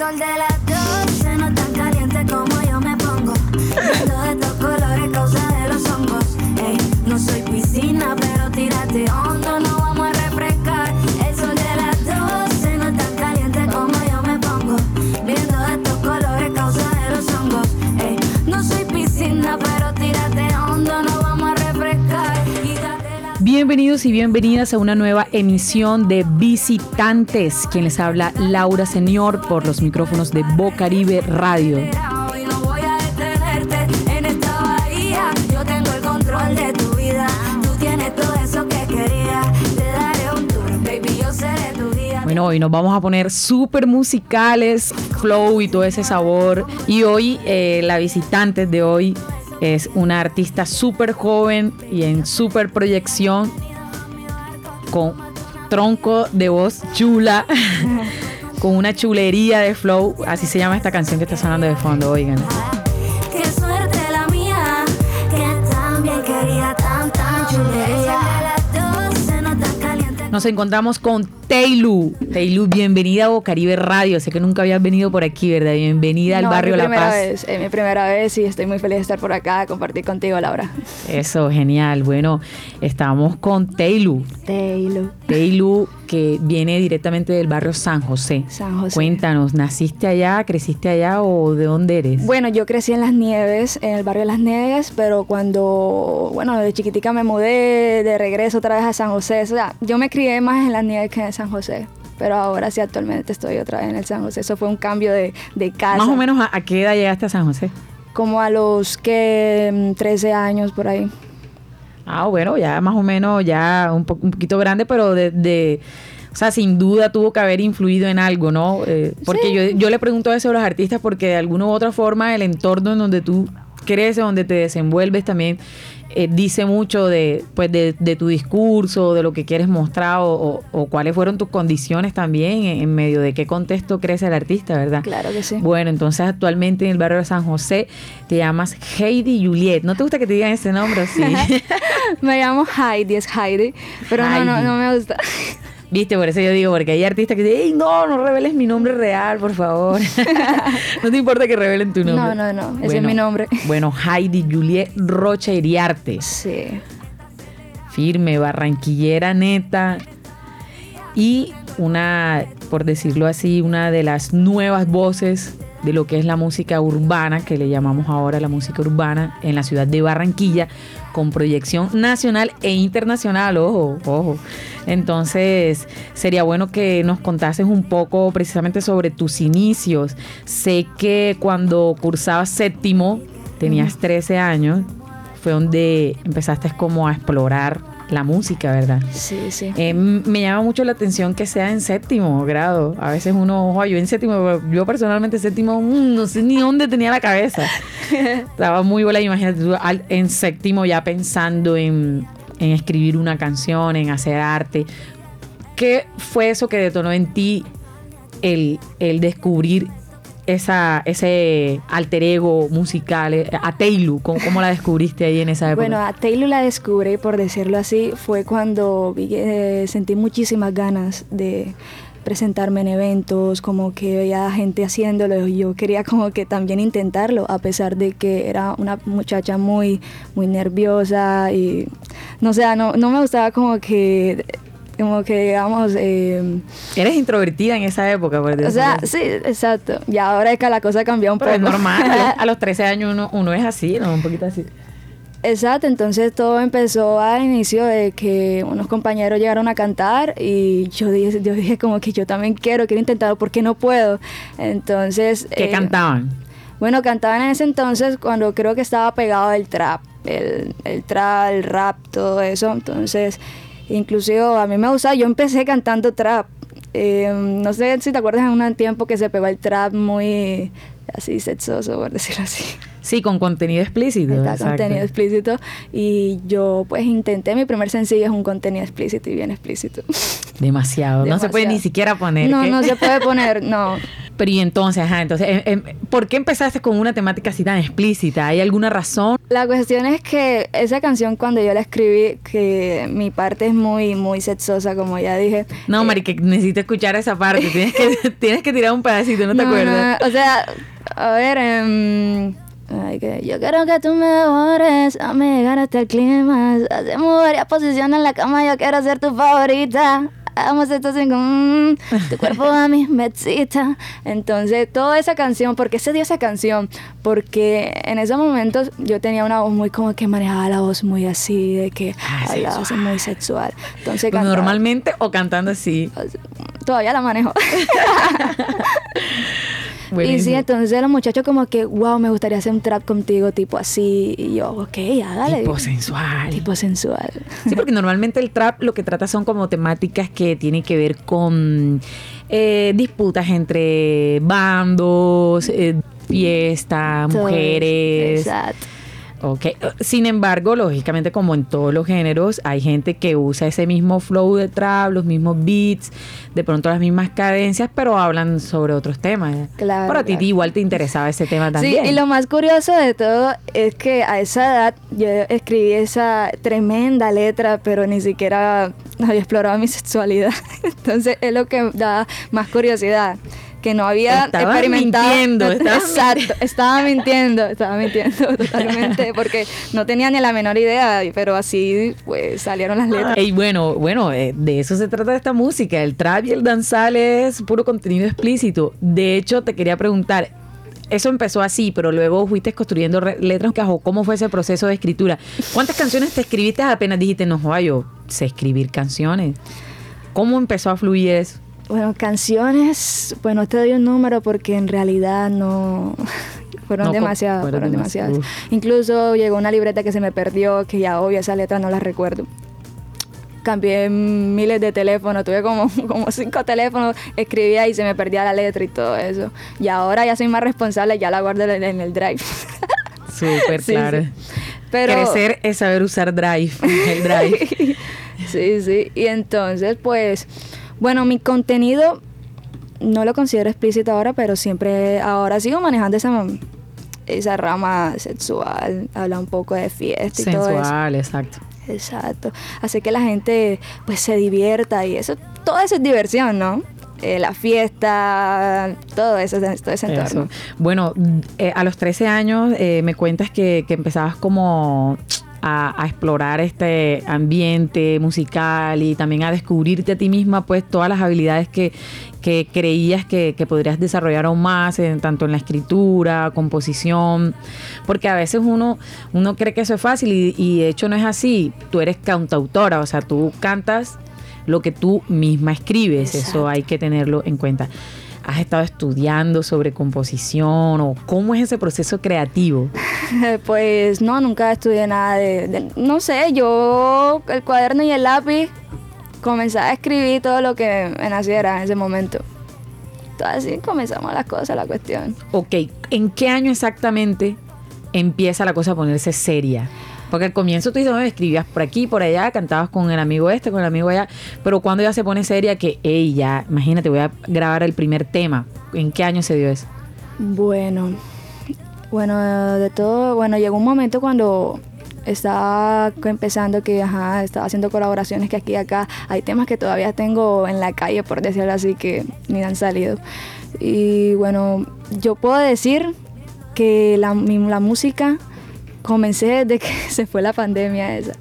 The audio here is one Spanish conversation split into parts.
sol de las 12 Bienvenidos y bienvenidas a una nueva emisión de Visitantes. Quien les habla, Laura Señor, por los micrófonos de Bocaribe Radio. Bueno, hoy nos vamos a poner súper musicales, flow y todo ese sabor. Y hoy, eh, la visitante de hoy es una artista súper joven y en súper proyección, con tronco de voz chula, con una chulería de flow. Así se llama esta canción que está sonando de fondo, oigan. Qué suerte la mía. Que también quería tan, tan chulería. Las 12 no tan caliente. Nos encontramos con Teilu. Teilu, bienvenida a Bocaribe Radio. Sé que nunca habías venido por aquí, ¿verdad? Bienvenida al No, barrio La Paz. Vez, es mi primera vez y estoy muy feliz de estar por acá, compartir contigo, Laura. Eso, genial. Bueno, estamos con Teilu. Taylor. Teilu, que viene directamente del barrio San José. San José. Cuéntanos, ¿naciste allá, creciste allá o de dónde eres? Bueno, yo crecí en Las Nieves, en el barrio de Las Nieves, pero cuando, bueno, de chiquitica me mudé de regreso otra vez a San José. O sea, yo me crié más en Las Nieves que en San José. Pero ahora sí, actualmente estoy otra vez en el San José. Eso fue un cambio de, de casa. Más o menos, ¿a, a qué edad llegaste a San José? Como a los que mm, 13 años por ahí. Ah, bueno, ya más o menos, ya un, po- un poquito grande, pero de, de- o sea, sin duda tuvo que haber influido en algo, ¿no? Eh, porque yo, yo le pregunto eso a los artistas porque de alguna u otra forma el entorno en donde tú creces, donde te desenvuelves también eh, dice mucho de, pues, de, de tu discurso, de lo que quieres mostrar o, o- o cuáles fueron tus condiciones también, en, en medio de qué contexto crece el artista, ¿verdad? Claro que sí. Bueno, entonces actualmente en el barrio de San José te llamas Heidi Juliet. ¿No te gusta que te digan ese nombre? Sí. Me llamo Heidi, es Heidi, pero no, no, no me gusta. Viste, por eso yo digo, porque hay artistas que dicen, "Ey, no, no reveles mi nombre real, por favor. no te importa que revelen tu nombre. No, no, no, ese es mi nombre. Bueno, Heidi Juliet Rocha Iriarte. Sí. Firme, barranquillera neta. Y una, por decirlo así, una de las nuevas voces de lo que es la música urbana, que le llamamos ahora la música urbana, en la ciudad de Barranquilla, con proyección nacional e internacional, ojo, ojo. Entonces, sería bueno que nos contases un poco precisamente sobre tus inicios. Sé que cuando cursabas séptimo, tenías 13 años, fue donde empezaste como a explorar la música, ¿verdad? Sí, sí. Eh, me llama mucho la atención que sea en séptimo grado. A veces uno, ojo, yo en séptimo, yo personalmente en séptimo, mm, no sé ni dónde tenía la cabeza. Estaba muy buena, imagínate tú en séptimo ya pensando en, en escribir una canción, en hacer arte. ¿Qué fue eso que detonó en ti el, el descubrir esa, ese alter ego musical, eh, a Taylor? ¿Cómo, cómo la descubriste ahí en esa época? Bueno, a Taylor la descubrí, por decirlo así, fue cuando eh, sentí muchísimas ganas de presentarme en eventos, como que veía gente haciéndolo y yo quería como que también intentarlo, a pesar de que era una muchacha muy, muy nerviosa y no sé, no, no me gustaba como que, como que digamos, eh, Eres introvertida en esa época, por o sea, sí, exacto, y ahora es que la cosa cambió un Pero poco. es normal, a los- a los 13 años uno, uno es así, ¿no? Un poquito así. Exacto, entonces todo empezó al inicio de que unos compañeros llegaron a cantar y yo dije, yo dije como que yo también quiero, quiero intentarlo, ¿por qué no puedo? Entonces... ¿Qué eh, cantaban? Bueno, cantaban en ese entonces cuando creo que estaba pegado el trap, el, el trap, el rap, todo eso. Entonces, inclusive a mí me gustaba, yo empecé cantando trap. Eh, no sé si te acuerdas en un tiempo que se pegó el trap muy así sexoso, por decirlo así. Sí, con contenido explícito. Está exacto. contenido explícito y yo pues intenté, mi primer sencillo es un contenido explícito y bien explícito. Demasiado. No se puede ni siquiera poner. No, ¿qué? no se puede poner, no. Pero y entonces, ajá, entonces, em, em, ¿por qué empezaste con una temática así tan explícita? ¿Hay alguna razón? La cuestión es que esa canción cuando yo la escribí, que mi parte es muy, muy sexosa, como ya dije. No, eh, Mari, que necesito escuchar esa parte. Tienes que, tienes que tirar un pedacito, ¿no te acuerdas? no, o sea, a ver, ay, que yo quiero que tú me devores, a llegar hasta el clima. Hacemos varias posiciones en la cama, yo quiero ser tu favorita. Hagamos esto sin mm, tu cuerpo a mí me excita. Entonces, toda esa canción, ¿por qué se dio esa canción? Porque en esos momentos yo tenía una voz muy como que manejaba la voz muy así, de que Ah, hablaba así muy sexual. Entonces, cantaba- normalmente o cantando así. Todavía la manejo. Y sí, entonces los muchachos como que, wow, me gustaría hacer un trap contigo, tipo así. Y yo, ok, hágale. Tipo sensual. Tipo sensual. Sí, porque normalmente el trap lo que trata son como temáticas que tienen que ver con eh, disputas entre bandos, eh, fiesta, Todo eso. mujeres. Exacto. Ok. Sin embargo, lógicamente, como en todos los géneros, hay gente que usa ese mismo flow de trap, los mismos beats, de pronto las mismas cadencias, pero hablan sobre otros temas. Claro, Pero a ti claro. igual te interesaba ese tema también. Sí, y lo más curioso de todo es que a esa edad yo escribí esa tremenda letra, pero ni siquiera había explorado mi sexualidad. Entonces es lo que da más curiosidad. Que no había Estabas experimentado. mintiendo, estabas Exacto, estaba mintiendo, estaba mintiendo totalmente, porque no tenía ni la menor idea, pero así pues salieron las letras. Y bueno, bueno, eh, de eso se trata esta música. El trap y el danzal es puro contenido explícito. De hecho, te quería preguntar, eso empezó así, pero luego fuiste construyendo letras. o ¿Cómo fue ese proceso de escritura? ¿Cuántas canciones te escribiste apenas dijiste, no, yo sé escribir canciones? ¿Cómo empezó a fluir eso? Bueno, canciones, bueno, te doy un número porque en realidad no fueron No, demasiadas, fueron fueron demasiadas. demasiadas. Incluso llegó una libreta que se me perdió, que ya obvio esa letra no la recuerdo. Cambié miles de teléfonos, tuve como, como cinco teléfonos, escribía y se me perdía la letra y todo eso. Y ahora ya soy más responsable, ya la guardo en en el drive. Súper Sí, claro. sí. Pero, Crecer es saber usar Drive, el Drive. sí, sí. Y entonces, pues, bueno, mi contenido no lo considero explícito ahora, pero siempre, ahora sigo manejando esa, esa rama sexual, habla un poco de fiesta y todo eso. Sensual, exacto. Exacto. Hace que la gente, pues, se divierta y eso, todo eso es diversión, ¿no? Eh, la fiesta, todo eso, todo ese entorno. Eso. Bueno, eh, a los 13 años eh, me cuentas que, que empezabas como a, a explorar este ambiente musical y también a descubrirte a ti misma pues todas las habilidades que, que creías que, que podrías desarrollar aún más, en- tanto en la escritura, composición, porque a veces uno, uno cree que eso es fácil y, y de hecho no es así. Tú eres cantautora, o sea, tú cantas lo que tú misma escribes, eso hay que tenerlo en cuenta. ¿Has estado estudiando sobre composición o cómo es ese proceso creativo? Pues no, nunca estudié nada de, de- No sé, yo el cuaderno y el lápiz comenzaba a escribir todo lo que me naciera en ese momento. Entonces así comenzamos las cosas, la cuestión. Ok, ¿en qué año exactamente empieza la cosa a ponerse seria? Porque al comienzo tú dices, "Bueno, escribías por aquí, por allá, cantabas con el amigo este, con el amigo allá, pero cuando ya se pone seria que, hey, ya, imagínate, voy a grabar el primer tema. ¿En qué año se dio eso? Bueno, bueno, de todo, bueno, llegó un momento cuando estaba empezando que, ajá, estaba haciendo colaboraciones que aquí y acá hay temas que todavía tengo en la calle, por decirlo así, que ni han salido. Y bueno, yo puedo decir que la, música comencé desde que se fue la pandemia esa.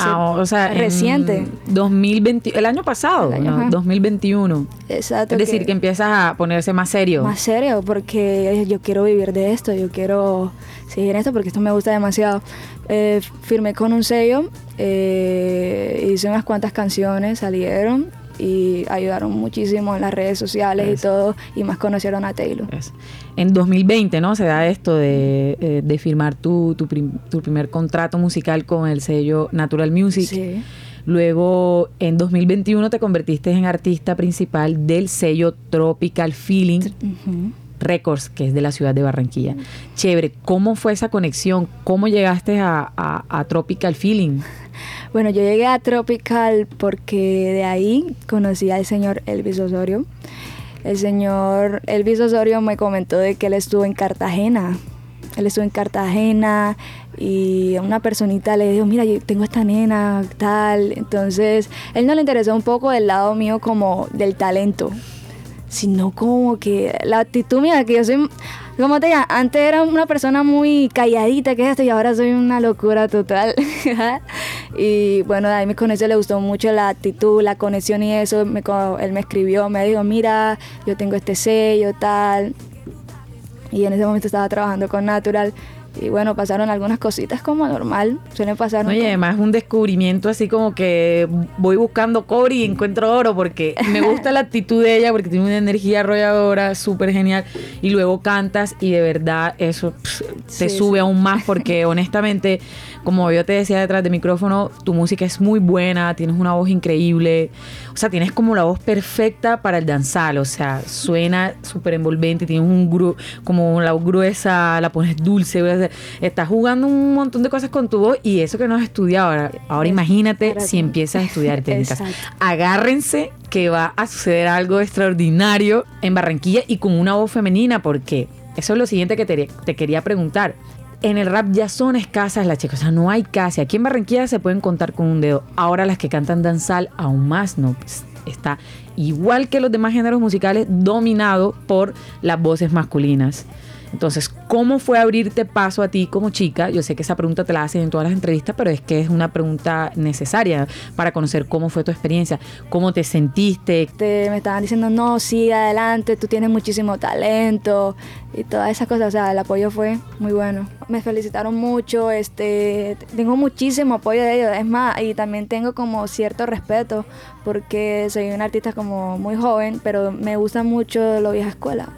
Ah, o sea, en reciente. 2020, el año pasado, El año, ¿no? ajá. 2021. Exacto. Es decir, que empiezas a ponerse más serio. Más serio, porque yo quiero vivir de esto, yo quiero seguir en esto porque esto me gusta demasiado. Eh, firmé con un sello, eh, hice unas cuantas canciones, salieron y ayudaron muchísimo en las redes sociales Eso. y todo, y más conocieron a Taylor. En 2020, ¿no? Se da esto de, eh, de firmar tu, tu, prim- tu primer contrato musical con el sello Natural Music. Sí. Luego, en 2021 te convertiste en artista principal del sello Tropical Feeling. Records, que es de la ciudad de Barranquilla. Chévere, ¿cómo fue esa conexión? ¿Cómo llegaste a, a- a Tropical Feeling? Bueno, yo llegué a Tropical porque de ahí conocí al señor Elvis Osorio. El señor Elvis Osorio me comentó de que él estuvo en Cartagena. Él estuvo en Cartagena y una personita le dijo, mira, yo tengo esta nena, tal. Entonces, él no le interesó un poco del lado mío como del talento, sino como que la actitud mía, que yo soy, como te digo, antes era una persona muy calladita, que es esto, y ahora soy una locura total. y bueno, de ahí me conoció, le gustó mucho la actitud, la conexión y eso. Me, él me escribió, me dijo, mira, yo tengo este sello, tal. Y en ese momento estaba trabajando con Natural y bueno, pasaron algunas cositas como normal, suelen pasar. Oye, además un descubrimiento así como que voy buscando cobre y encuentro oro porque me gusta la actitud de ella porque tiene una energía arrolladora súper genial y luego cantas y de verdad eso te sube aún más porque honestamente, como yo te decía detrás del micrófono, tu música es muy buena, tienes una voz increíble, o sea, tienes como la voz perfecta para el danzar, o sea, suena súper envolvente, tienes un gru como la voz gruesa, la pones dulce, estás jugando un montón de cosas con tu voz y eso que no has estudiado. Ahora, ahora imagínate si empiezas a estudiar técnicas. Agárrense que va a suceder algo extraordinario en Barranquilla y con una voz femenina, porque eso es lo siguiente que te, te quería preguntar. En el rap ya son escasas las chicas, o sea, no hay casi. Aquí en Barranquilla se pueden contar con un dedo. Ahora las que cantan danzal, aún más no. Pues, está igual que los demás géneros musicales, dominado por las voces masculinas. Entonces, ¿cómo fue abrirte paso a ti como chica? Yo sé que esa pregunta te la hacen en todas las entrevistas, pero es que es una pregunta necesaria para conocer cómo fue tu experiencia, cómo te sentiste. me estaban diciendo, no, sí, adelante, tú tienes muchísimo talento y todas esas cosas. O sea, el apoyo fue muy bueno. Me felicitaron mucho, este, tengo muchísimo apoyo de ellos. Es más, y también tengo como cierto respeto porque soy un artista como muy joven, pero me gusta mucho lo vieja escuela.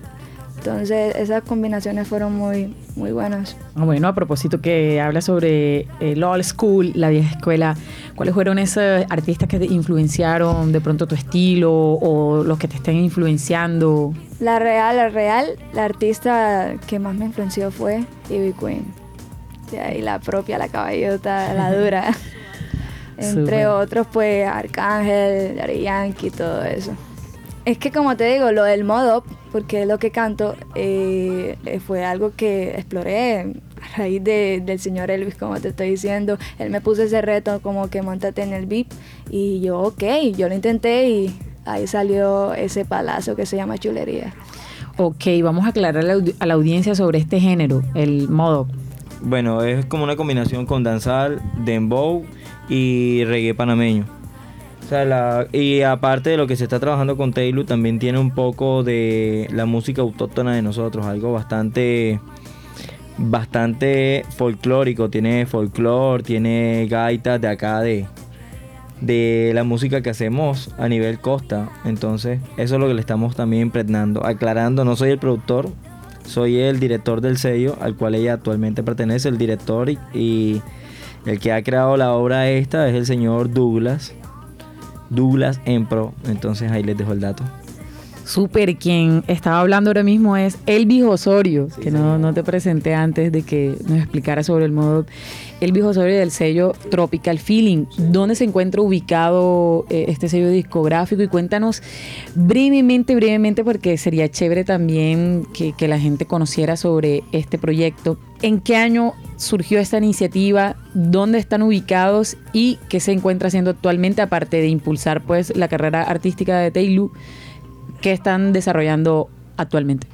Entonces esas combinaciones fueron muy, muy buenas. Ah, bueno, a propósito que habla sobre el old school, la vieja escuela, ¿cuáles fueron esos artistas que te influenciaron de pronto tu estilo o los que te estén influenciando? La real, la real, la artista que más me influenció fue Ivy Queen. De ahí la propia, la caballota, la dura. Entre otros, pues Arcángel, Daddy Yankee, todo eso. Es que como te digo, lo del modo, porque lo que canto eh, fue algo que exploré a raíz del señor Elvis, como te estoy diciendo. Él me puso ese reto como que montate en el VIP y yo, ok, yo lo intenté y ahí salió ese palazo que se llama chulería. Ok, vamos a aclarar a la audiencia sobre este género, el modo. Bueno, es como una combinación con danzar, dembow y reggae panameño y aparte de lo que se está trabajando con Taylor, también tiene un poco de la música autóctona de nosotros, algo bastante bastante folclórico, tiene folclore, tiene gaitas de acá de de la música que hacemos a nivel costa. Entonces, eso es lo que le estamos también impregnando, aclarando, no soy el productor, soy el director del sello al cual ella actualmente pertenece, el director y, y el que ha creado la obra esta es el señor Douglas Douglas Empro. Entonces ahí les dejo el dato. Súper, quien estaba hablando ahora mismo es Elvis Osorio, que no, no, te presenté antes de que nos explicara sobre el modo. Elvis Osorio del sello Tropical Feeling. ¿Dónde se encuentra ubicado eh, este sello discográfico? Y cuéntanos brevemente, brevemente, porque sería chévere también que, que la gente conociera sobre este proyecto. ¿En qué año surgió esta iniciativa? ¿Dónde están ubicados? ¿Y qué se encuentra haciendo actualmente, aparte de impulsar pues la carrera artística de Taylor? ¿Qué están desarrollando actualmente?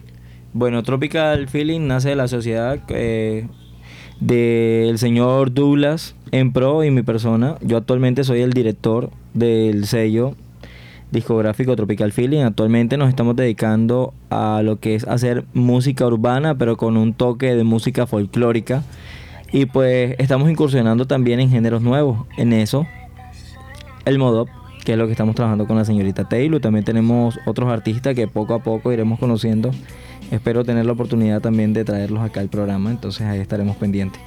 Bueno, Tropical Feeling nace de la sociedad eh, del señor Douglas en pro y mi persona. Yo actualmente soy el director del sello discográfico Tropical Feeling. Actualmente nos estamos dedicando a lo que es hacer música urbana, pero con un toque de música folclórica. Y pues estamos incursionando también en géneros nuevos. En eso, el modo que es lo que estamos trabajando con la señorita Taylor. También tenemos otros artistas que poco a poco iremos conociendo. Espero tener la oportunidad también de traerlos acá al programa, entonces ahí estaremos pendientes.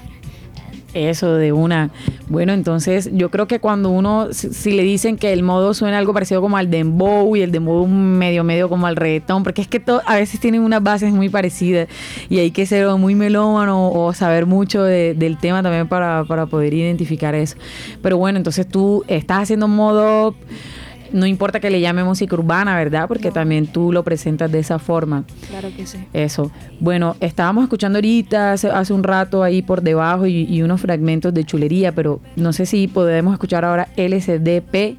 Eso de una. Bueno, entonces yo creo que cuando uno, si, le dicen que el modo suena algo parecido como al dembow y el dembow medio medio como al reggaetón, porque es que a veces tienen unas bases muy parecidas y hay que ser muy melómano o saber mucho del tema también para, para poder identificar eso. Pero bueno, entonces tú estás haciendo modo no importa que le llame música urbana, ¿verdad? Porque también tú lo presentas de esa forma. Claro que sí. Eso. Bueno, estábamos escuchando ahorita, hace, hace un rato ahí por debajo y, y unos fragmentos de chulería, pero no sé si podemos escuchar ahora LSDP.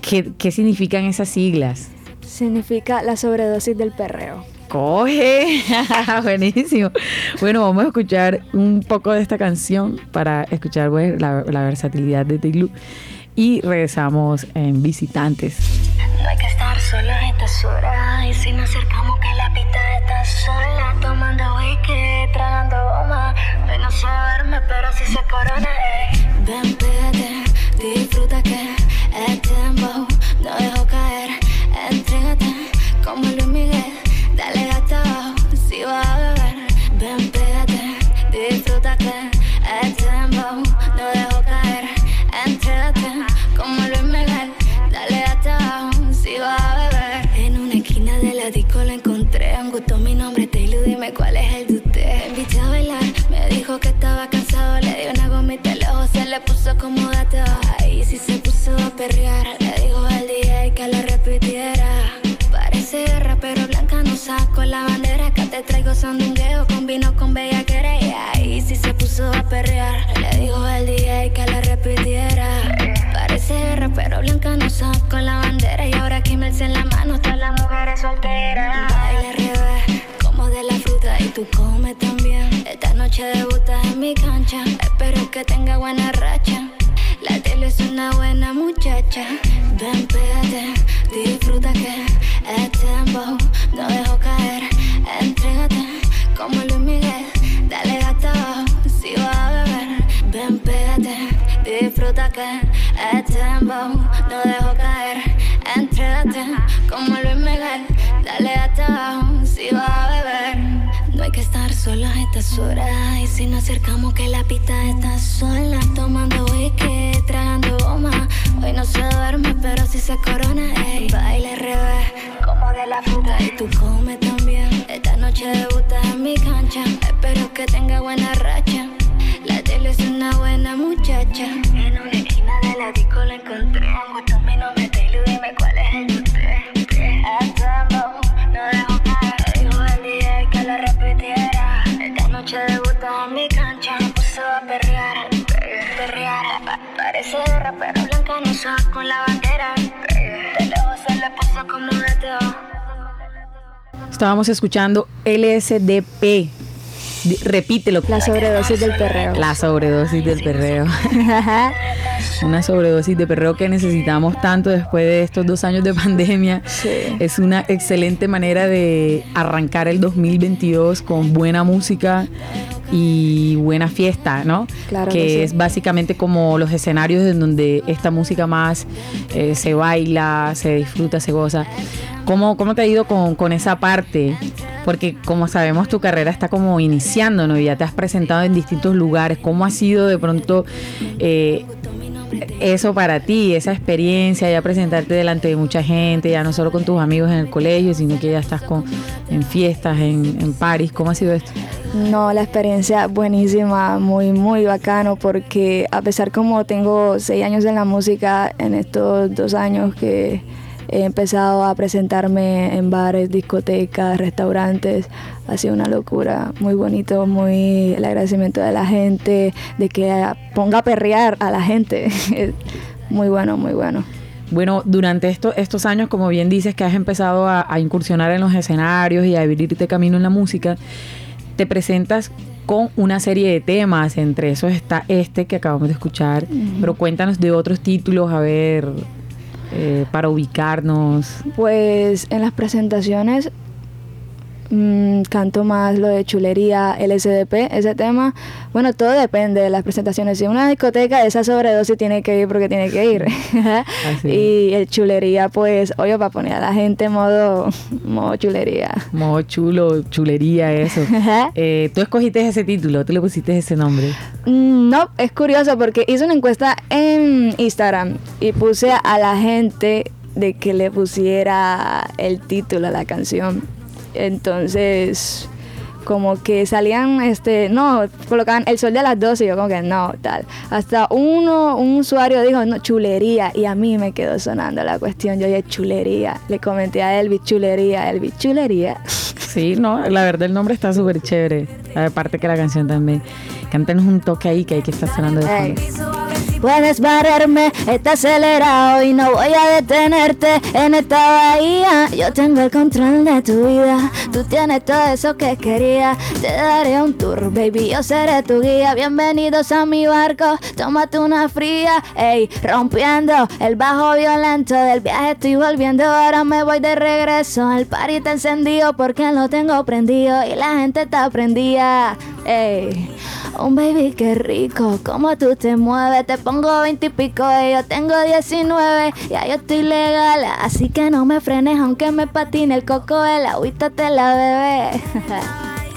¿Qué, qué significan esas siglas? Significa la sobredosis del perreo. Coge, buenísimo. Bueno, vamos a escuchar un poco de esta canción para escuchar pues, la, la versatilidad de Teilu y regresamos en Visitantes. No hay que estar solo a estas horas Y si nos acercamos que la pista está sola Tomando whisky, tragando goma Hoy no se duerme pero si se corona ey. Ven, disfruta que es tiempo No dejo caer, entrégate Como Luis Miguel, dale gato Ahí sí se puso a perrear Le dijo al DJ que lo repitiera. Parece guerra, pero blanca no saco la bandera. Acá te traigo sandungueo, combino con bellaquera. Y sí se puso a perrear Le dijo al DJ que lo repitiera. Parece guerra, pero blanca no saco la bandera. Y ahora me en la mano todas las mujeres solteras. Baile al revés, como de la fruta. Y tú Esta noche debutas en mi cancha Espero que tenga buena racha la tele es una buena muchacha. Ven, pégate, disfruta que es tiempo. No dejo caer, entrégate como Luis Miguel. Dale abajo si vas a beber. Ven, pégate, disfruta que es tiempo. No dejo caer, entrégate como Luis Miguel. Dale abajo si vas a beber. Solos a estas horas. Y si nos acercamos que la pista está sola. Tomando whisky, tragando goma. Hoy no se duerme pero si se corona ey. Baile al revés, como de la fruta. Y tú comes también. Esta noche debutas en mi cancha. Espero que tenga buena racha. La tele es una buena muchacha saco la bandera Estábamos escuchando LSDP. Repítelo. La sobredosis del perreo. La sobredosis del perreo. una sobredosis de perreo que necesitamos tanto después de estos dos años de pandemia. Sí. Es una excelente manera de arrancar el 2022 con buena música y buena fiesta, ¿no? Claro que que sí. es básicamente como los escenarios en donde esta música más eh, se baila, se disfruta, se goza. ¿Cómo, cómo te ha ido con, con esa parte? Porque como sabemos tu carrera está como iniciando, ¿no? Y ya te has presentado en distintos lugares. ¿Cómo ha sido de pronto eh, eso para ti, esa experiencia, ya presentarte delante de mucha gente, ya no solo con tus amigos en el colegio, sino que ya estás con, en fiestas, en, en París? ¿Cómo ha sido esto? No, la experiencia buenísima, muy, muy bacano, porque a pesar como tengo seis años en la música, en estos dos años que he empezado a presentarme en bares, discotecas, restaurantes, ha sido una locura, muy bonito, muy el agradecimiento de la gente, de que ponga a perrear a la gente, muy bueno, muy bueno. Bueno, durante esto- estos años, como bien dices, que has empezado a, a incursionar en los escenarios y a abrirte camino en la música, te presentas con una serie de temas, entre esos está este que acabamos de escuchar, pero cuéntanos de otros títulos, a ver, eh, para ubicarnos. Pues en las presentaciones mm, canto más lo de chulería, LSDP, ese tema. Bueno, todo depende de las presentaciones. Si una discoteca, esa sobredosis tiene que ir porque tiene que ir. Y el chulería, pues, obvio, para poner a la gente en modo, modo chulería. Modo chulo, chulería, eso. Eh, tú escogiste ese título, tú le pusiste ese nombre. Mm, No, es curioso porque hice una encuesta en Instagram y puse a la gente de que le pusiera el título a la canción. Entonces, como que salían, este, no, colocaban el sol de las 12 y yo como que no, tal. Hasta uno, un usuario dijo, no, chulería, y a mí me quedó sonando la cuestión, yo dije chulería, le comenté a Elvis chulería, Elvis chulería. Sí, no, la verdad el nombre está súper chévere, aparte que la canción también. Cántenos un toque ahí que hay que estar sonando de fondo. Puedes barrerme, está acelerado y no voy a detenerte en esta bahía. Yo tengo el control de tu vida, tú tienes todo eso que quería. Te daré un tour, baby, yo seré tu guía. Bienvenidos a mi barco, tómate una fría. Ey, rompiendo el bajo violento del viaje estoy volviendo. Ahora me voy de regreso. El party está encendido porque lo tengo prendido y la gente está prendida. Ey, un baby que rico, como tú te mueves. Te pongo 20 y pico y yo tengo 19. Ya yo estoy legal, así que no me frenes aunque me patine el coco. El agüita te la bebé.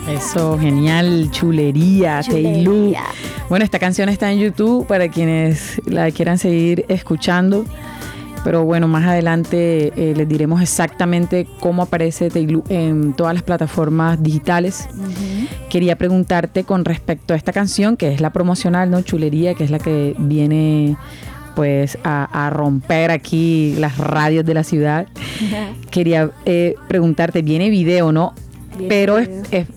Eso, genial, chulería, Teilu. Bueno, esta canción está en YouTube para quienes la quieran seguir escuchando. Pero bueno, más adelante eh, les diremos exactamente cómo aparece Teilu en todas las plataformas digitales. Quería preguntarte con respecto a esta canción, que es la promocional, ¿no? Chulería, que es la que viene pues a, a romper aquí las radios de la ciudad. Quería eh, preguntarte, viene video, ¿no? Pero es- es-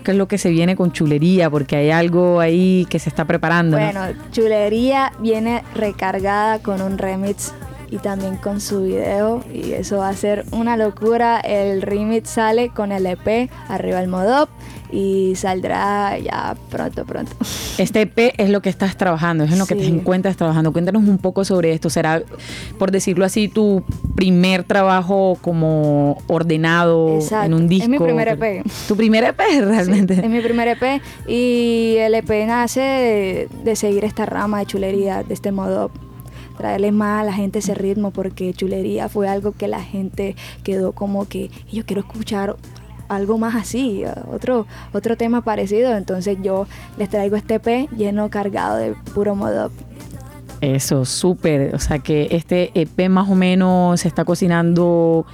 qué es lo que se viene con chulería, porque hay algo ahí que se está preparando. ¿no? Bueno, Chulería viene recargada con un remix y también con su video y eso va a ser una locura. El remix sale con el EP arriba el Modop y saldrá ya pronto, pronto. Este EP es lo que estás trabajando, es en lo que te Sí. encuentras trabajando. Cuéntanos un poco sobre esto. ¿Será, por decirlo así, tu primer trabajo como ordenado Exacto. en un disco? Es mi primer EP. Tu primer EP realmente. Sí, es mi primer EP y el EP nace de, de seguir esta rama de chulería, de este modo traerle más a la gente ese ritmo porque chulería fue algo que la gente quedó como que yo quiero escuchar algo más así, otro otro tema parecido, entonces yo les traigo este EP lleno cargado de puro modo Eso, súper. O sea que este EP más o menos se está cocinando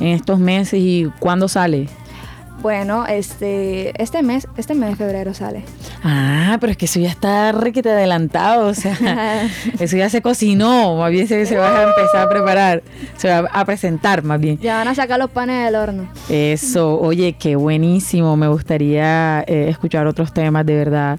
en estos meses y ¿cuándo sale? Bueno, este este mes, este mes de febrero sale. Ah, pero es que eso ya está requete adelantado, o sea, eso ya se cocinó, más bien se, se va a empezar a preparar, se va a presentar más bien. Ya van a sacar los panes del horno. Eso, oye, qué buenísimo. Me gustaría eh, escuchar otros temas de verdad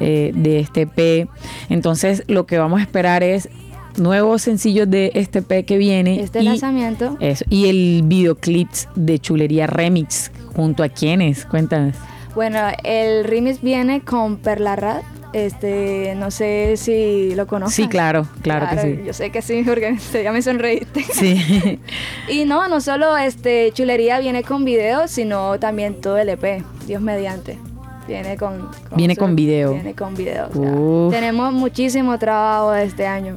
eh, de este P. Entonces, lo que vamos a esperar es nuevos sencillos de este P que viene. Este y, lanzamiento eso, y el videoclip de Chulería Remix. ¿Junto a quiénes? Cuéntanos. Bueno, el remix viene con Perla Rat. Este, no sé si lo conoces. Sí, claro, claro, que sí. Yo sé que sí, porque ya me sonreíste. Sí. Y no, no solo este Chulería viene con video, sino también todo el EP, Dios mediante. Viene con, Viene con video. Viene con video. o sea, Uf. tenemos muchísimo trabajo este año.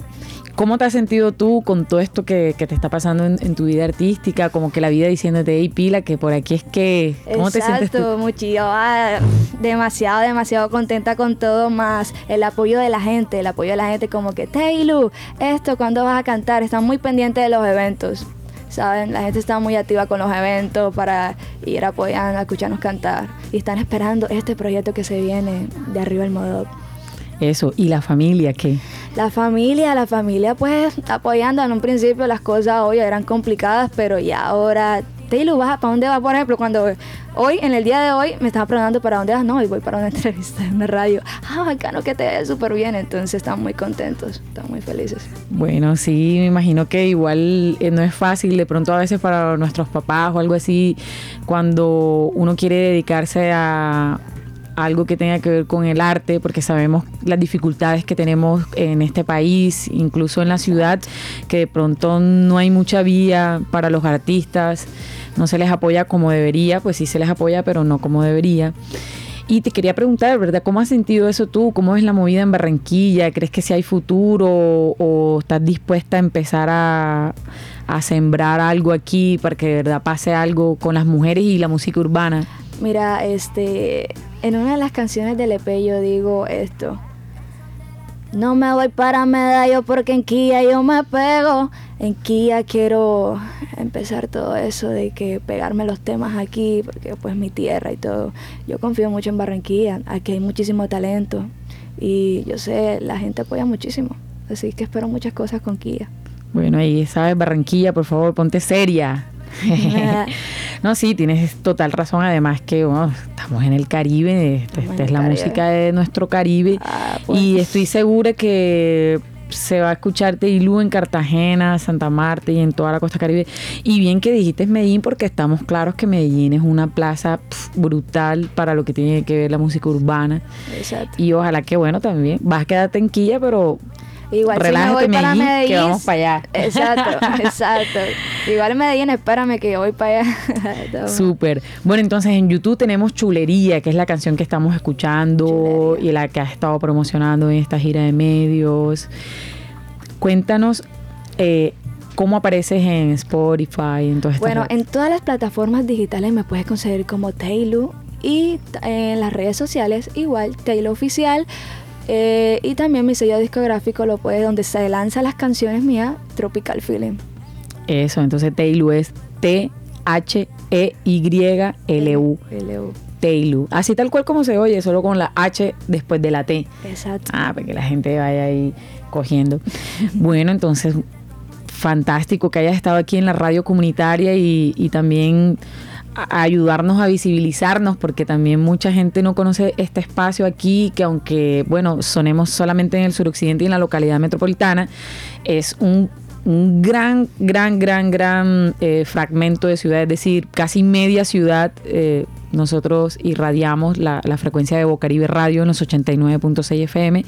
¿Cómo te has sentido tú con todo esto que, que te está pasando en, en tu vida artística? Como que la vida diciéndote, hey, pila, que por aquí es que... ¿Cómo te sientes tú? Yo, ah, demasiado, demasiado contenta con todo, más el apoyo de la gente, el apoyo de la gente como que, Taylu, esto, ¿cuándo vas a cantar? Están muy pendientes de los eventos, ¿saben? La gente está muy activa con los eventos para ir apoyando, a escucharnos cantar. Y están esperando este proyecto que se viene de arriba el modo. Eso, ¿y la familia qué? La familia, la familia pues apoyando. En un principio las cosas hoy eran complicadas, pero ya ahora, Taylor, ¿vas ¿para dónde vas? Por ejemplo, cuando hoy, en el día de hoy, me estaban preguntando para dónde vas. No, y voy para una entrevista en la radio. Ah, bacano que te vaya súper bien. Entonces están muy contentos, están muy felices. Bueno, sí, me imagino que igual eh, no es fácil de pronto a veces para nuestros papás o algo así, cuando uno quiere dedicarse a algo que tenga que ver con el arte, porque sabemos las dificultades que tenemos en este país, incluso en la ciudad, que de pronto no hay mucha vía para los artistas, no se les apoya como debería, pues sí se les apoya, pero no como debería. Y te quería preguntar, ¿verdad? ¿Cómo has sentido eso tú? ¿Cómo es la movida en Barranquilla? ¿Crees que si hay futuro o estás dispuesta a empezar a, a sembrar algo aquí para que de verdad pase algo con las mujeres y la música urbana? Mira, este, en una de las canciones del EP yo digo esto. No me voy para Medallo porque en Kia yo me pego. En Kia quiero empezar todo eso de que pegarme los temas aquí, porque pues mi tierra y todo. Yo confío mucho en Barranquilla, aquí hay muchísimo talento y yo sé, la gente apoya muchísimo. Así que espero muchas cosas con Kia. Bueno, ahí sabes, Barranquilla, por favor, ponte seria. no, sí, tienes total razón. Además que estamos en el Caribe, esta, es la música de nuestro Caribe. Ah, pues. Y estoy segura que se va a escuchar Teilú en Cartagena, Santa Marta y en toda la costa caribe. Y bien que dijiste Medellín, porque estamos claros que Medellín es una plaza brutal para lo que tiene que ver la música urbana. Exacto. Y ojalá que bueno también. Vas a quedarte en Quilla, pero Igual si me relájate voy para Medellín, que vamos para allá. Exacto, exacto. Igual en Medellín, espérame que voy para allá. Súper. Bueno, entonces en YouTube tenemos Chulería, que es la canción que estamos escuchando y la que has estado promocionando en esta gira de medios. Cuéntanos eh, cómo apareces en Spotify, en todas estas Bueno, redes? en todas las plataformas digitales me puedes conseguir como Taylor y en las redes sociales igual Taylor Oficial. Eh, y también mi sello discográfico lo puedes donde se lanzan las canciones mías, Tropical Feeling. Eso, entonces Teilu es E T-H-E-Y-L-U. L.U. Teilu. Así tal cual como se oye, solo con la H después de la T. Exacto. Ah, para que la gente vaya ahí cogiendo. Bueno, entonces, fantástico que hayas estado aquí en la radio comunitaria y, y también a- ayudarnos a visibilizarnos, porque también mucha gente no conoce este espacio aquí, que aunque, bueno, sonemos solamente en el suroccidente y en la localidad metropolitana, es un un gran, gran, gran, gran eh, fragmento de ciudad, es decir, casi media ciudad. eh, nosotros irradiamos la, frecuencia de Bocaribe Radio en los 89.6 FM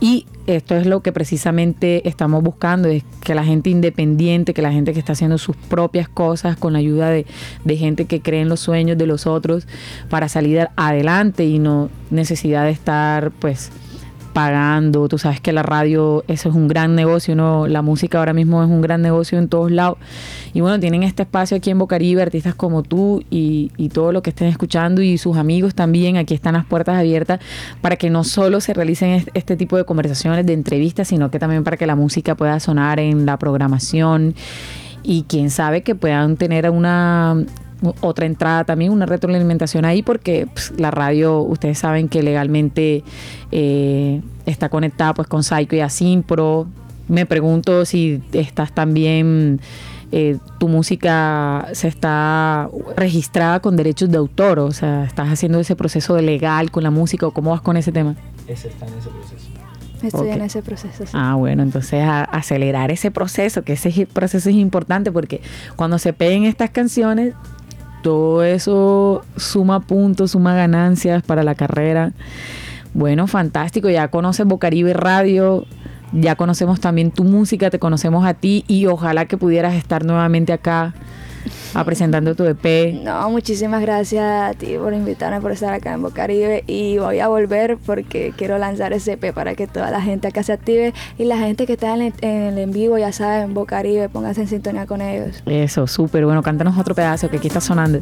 y esto es lo que precisamente estamos buscando, es que la gente independiente, que la gente que está haciendo sus propias cosas con la ayuda de, de gente que cree en los sueños de los otros para salir adelante y no necesidad de estar pues pagando. Tú sabes que la radio, eso es un gran negocio, ¿no? La música ahora mismo es un gran negocio en todos lados. Y bueno, tienen este espacio aquí en Bocaribe, artistas como tú y, y todo lo que estén escuchando y sus amigos también. Aquí están las puertas abiertas para que no solo se realicen est- este tipo de conversaciones, de entrevistas, sino que también para que la música pueda sonar en la programación y quién sabe que puedan tener una otra entrada también, una retroalimentación ahí, porque pues, la radio, ustedes saben que legalmente eh, está conectada pues con Psycho y Asimpro. Me pregunto si estás también, eh, tu música se está registrada con derechos de autor, o sea, estás haciendo ese proceso de legal con la música o cómo vas con ese tema. Ese está en ese proceso. Estoy en ese proceso. sí. Ah, bueno, entonces a- acelerar ese proceso, que ese proceso es importante porque cuando se peguen estas canciones, todo eso suma puntos, suma ganancias para la carrera. Bueno, fantástico, ya conoces Bocaribe Radio, ya conocemos también tu música, te conocemos a ti y ojalá que pudieras estar nuevamente acá a presentando tu EP. No, muchísimas gracias a ti por invitarme, por estar acá en Bocaribe y voy a volver porque quiero lanzar ese EP para que toda la gente acá se active y la gente que está en el en, el en vivo, ya saben, Bocaribe, pónganse en sintonía con ellos. Eso, súper, bueno, cántanos otro pedazo que aquí está sonando.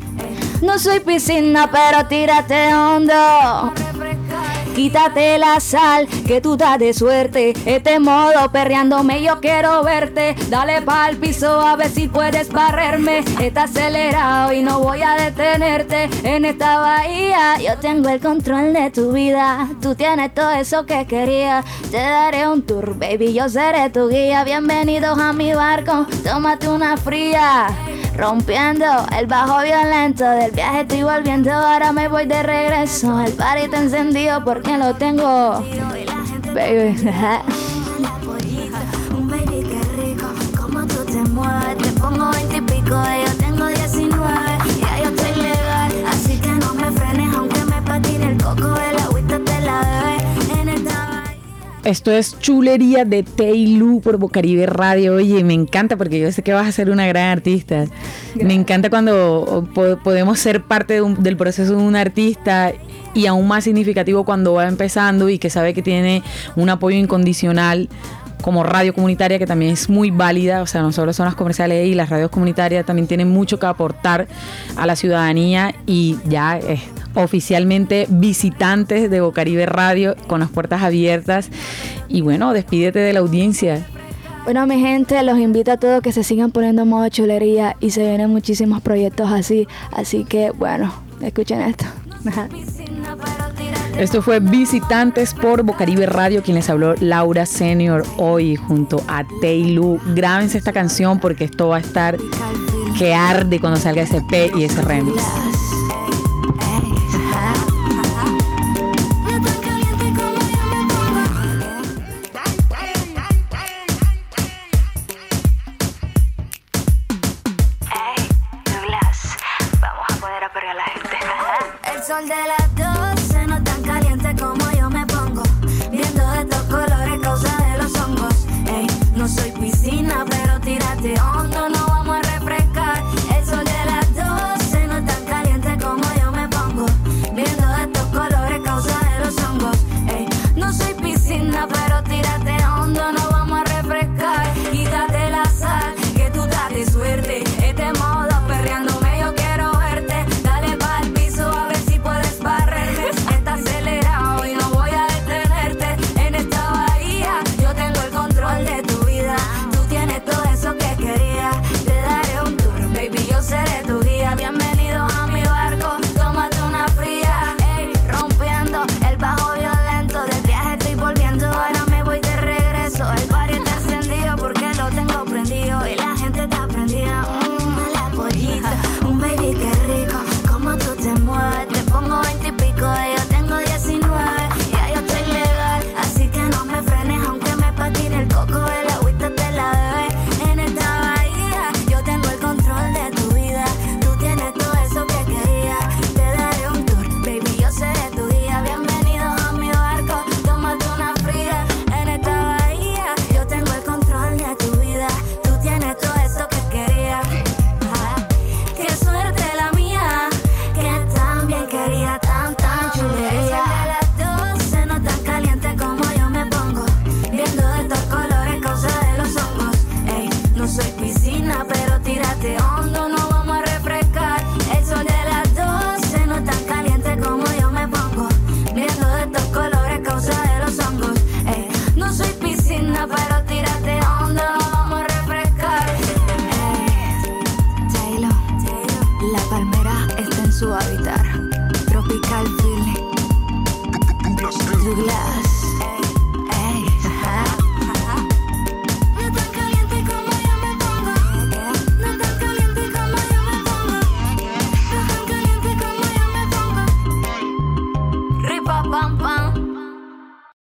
No soy piscina, pero tírate hondo. Quítate la sal, que tú das de suerte. Este modo perreándome, yo quiero verte. Dale pa'l piso a ver si puedes barrerme. Está acelerado y no voy a detenerte. En esta bahía yo tengo el control de tu vida. Tú tienes todo eso que quería. Te daré un tour, baby, yo seré tu guía. Bienvenidos a mi barco, tómate una fría. Rompiendo el bajo violento del viaje estoy volviendo, ahora me voy de regreso. El party está encendido porque lo tengo. Baby. Un baby que rico, como tú te mueves. Te pongo 20 y pico, yo Esto es Chulería de Teilu por Bocaribe Radio. Oye, me encanta porque yo sé que vas a ser una gran artista. Me encanta cuando po- podemos ser parte de un- del proceso de un artista y aún más significativo cuando va empezando y que sabe que tiene un apoyo incondicional como radio comunitaria, que también es muy válida, o sea, no solo son las comerciales y las radios comunitarias, también tienen mucho que aportar a la ciudadanía y ya es oficialmente visitantes de Bocaribe Radio con las puertas abiertas. Y bueno, despídete de la audiencia. Bueno, mi gente, los invito a todos que se sigan poniendo modo chulería y se vienen muchísimos proyectos así. Así que, bueno, escuchen esto. Esto fue Visitantes por Bocaribe Radio, quien les habló Laura Senior hoy junto a Teilu. Grábense esta canción porque esto va a estar que arde cuando salga ese P y ese remix.